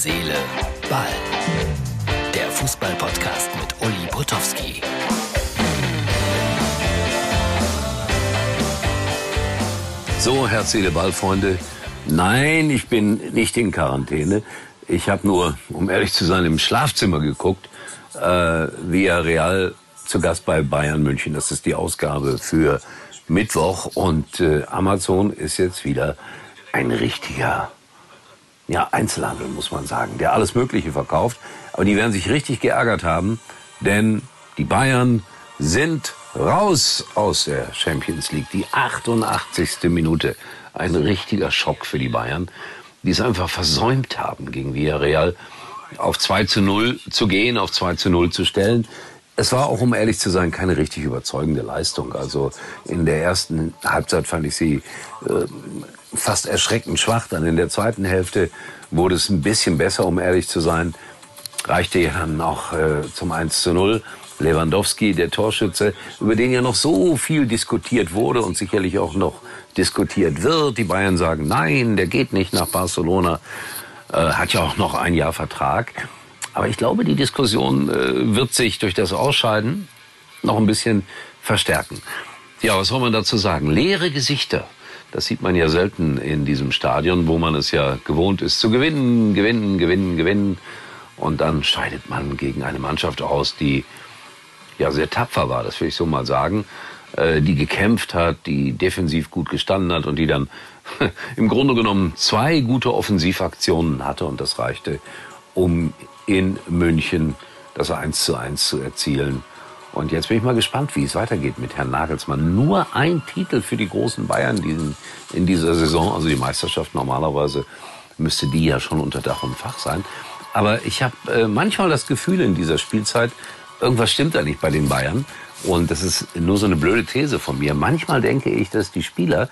Seele, Ball. Der Fußball-Podcast mit Uli Potowski. So, Herz, Seele, Ball, Freunde. Nein, ich bin nicht in Quarantäne. Ich habe nur, um ehrlich zu sein, im Schlafzimmer geguckt, äh, via Real zu Gast bei Bayern München. Das ist die Ausgabe für Mittwoch und äh, Amazon ist jetzt wieder ein richtiger ja, Einzelhandel, muss man sagen, der alles Mögliche verkauft. Aber die werden sich richtig geärgert haben, denn die Bayern sind raus aus der Champions League. Die 88. Minute. Ein richtiger Schock für die Bayern, die es einfach versäumt haben, gegen Villarreal auf 2 zu 0 zu gehen, auf 2 zu 0 zu stellen. Es war auch, um ehrlich zu sein, keine richtig überzeugende Leistung. Also in der ersten Halbzeit fand ich sie äh, fast erschreckend schwach. Dann in der zweiten Hälfte wurde es ein bisschen besser, um ehrlich zu sein. Reichte ja dann auch äh, zum 1 zu 0. Lewandowski, der Torschütze, über den ja noch so viel diskutiert wurde und sicherlich auch noch diskutiert wird. Die Bayern sagen, nein, der geht nicht nach Barcelona, äh, hat ja auch noch ein Jahr Vertrag. Aber ich glaube, die Diskussion äh, wird sich durch das Ausscheiden noch ein bisschen verstärken. Ja, was soll man dazu sagen? Leere Gesichter. Das sieht man ja selten in diesem Stadion, wo man es ja gewohnt ist zu gewinnen, gewinnen, gewinnen, gewinnen. Und dann scheidet man gegen eine Mannschaft aus, die ja sehr tapfer war, das will ich so mal sagen, äh, die gekämpft hat, die defensiv gut gestanden hat und die dann im Grunde genommen zwei gute Offensivaktionen hatte und das reichte, um in München das 1 zu 1 zu erzielen. Und jetzt bin ich mal gespannt, wie es weitergeht mit Herrn Nagelsmann. Nur ein Titel für die großen Bayern in dieser Saison, also die Meisterschaft normalerweise müsste die ja schon unter Dach und Fach sein. Aber ich habe äh, manchmal das Gefühl in dieser Spielzeit, irgendwas stimmt da nicht bei den Bayern. Und das ist nur so eine blöde These von mir. Manchmal denke ich, dass die Spieler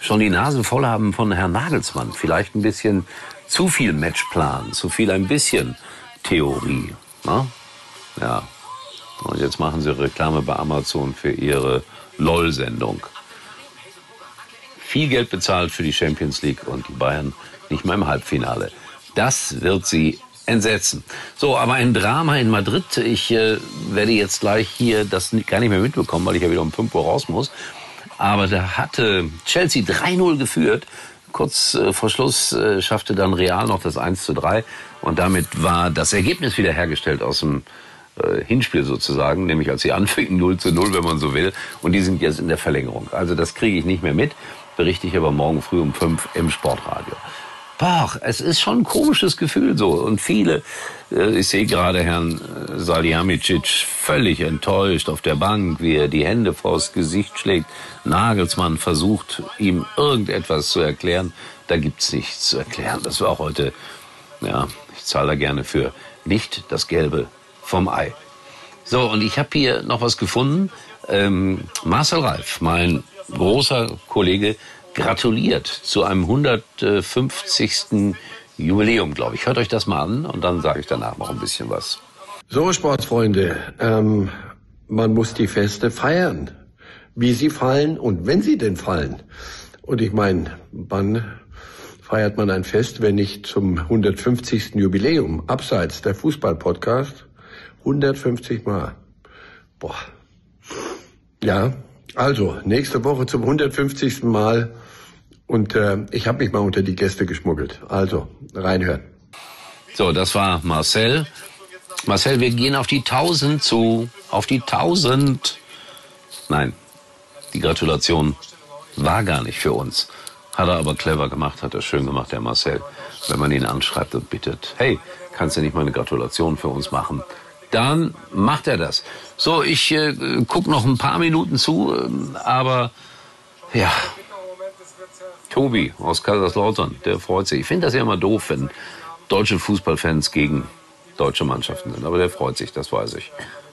schon die Nase voll haben von Herrn Nagelsmann. Vielleicht ein bisschen zu viel Matchplan, zu viel ein bisschen Theorie. Na? Ja. Und jetzt machen sie Reklame bei Amazon für ihre LOL-Sendung. Viel Geld bezahlt für die Champions League und die Bayern nicht mal im Halbfinale. Das wird sie entsetzen. So, aber ein Drama in Madrid. Ich äh, werde jetzt gleich hier das gar nicht mehr mitbekommen, weil ich ja wieder um 5 Uhr raus muss. Aber da hatte Chelsea 3-0 geführt Kurz äh, vor Schluss äh, schaffte dann Real noch das 1 zu 3 und damit war das Ergebnis wiederhergestellt aus dem äh, Hinspiel sozusagen, nämlich als sie anfingen 0 zu 0, wenn man so will. Und die sind jetzt in der Verlängerung. Also das kriege ich nicht mehr mit, berichte ich aber morgen früh um 5 im Sportradio. Boah, es ist schon ein komisches Gefühl so. Und viele, äh, ich sehe gerade Herrn äh, Salihamidzic völlig enttäuscht auf der Bank, wie er die Hände vors Gesicht schlägt. Nagelsmann versucht, ihm irgendetwas zu erklären. Da gibt's nichts zu erklären. Das war heute, ja, ich zahle da gerne für nicht das Gelbe vom Ei. So, und ich habe hier noch was gefunden. Ähm, Marcel Reif, mein großer Kollege, gratuliert zu einem 150. Jubiläum, glaube ich. Hört euch das mal an und dann sage ich danach noch ein bisschen was. So, Sportsfreunde, ähm, man muss die Feste feiern, wie sie fallen und wenn sie denn fallen. Und ich meine, wann feiert man ein Fest, wenn nicht zum 150. Jubiläum, abseits der Fußball-Podcast? 150 Mal. Boah. Ja, also, nächste Woche zum 150. Mal. Und äh, ich habe mich mal unter die Gäste geschmuggelt. Also, reinhören. So, das war Marcel. Marcel, wir gehen auf die 1000 zu. Auf die 1000. Nein, die Gratulation war gar nicht für uns. Hat er aber clever gemacht, hat er schön gemacht, der Marcel. Wenn man ihn anschreibt und bittet, hey, kannst du nicht mal eine Gratulation für uns machen? Dann macht er das. So, ich äh, gucke noch ein paar Minuten zu, äh, aber ja, Tobi aus Kaiserslautern, der freut sich. Ich finde das ja immer doof, wenn deutsche Fußballfans gegen deutsche Mannschaften sind. Aber der freut sich, das weiß ich,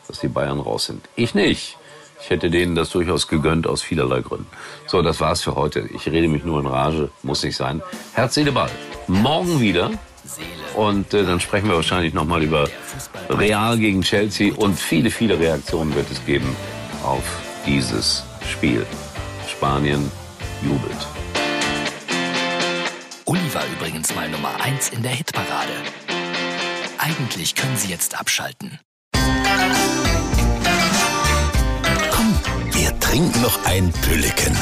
dass die Bayern raus sind. Ich nicht. Ich hätte denen das durchaus gegönnt aus vielerlei Gründen. So, das war's für heute. Ich rede mich nur in Rage, muss nicht sein. Herz, Seele, Ball. Morgen wieder. Und äh, dann sprechen wir wahrscheinlich nochmal über Real gegen Chelsea und viele, viele Reaktionen wird es geben auf dieses Spiel. Spanien jubelt. Uli war übrigens mal Nummer 1 in der Hitparade. eigentlich können Sie jetzt abschalten. Komm, Wir trinken noch ein Pülleken.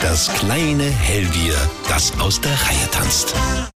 Das kleine Hellbier, das aus der Reihe tanzt.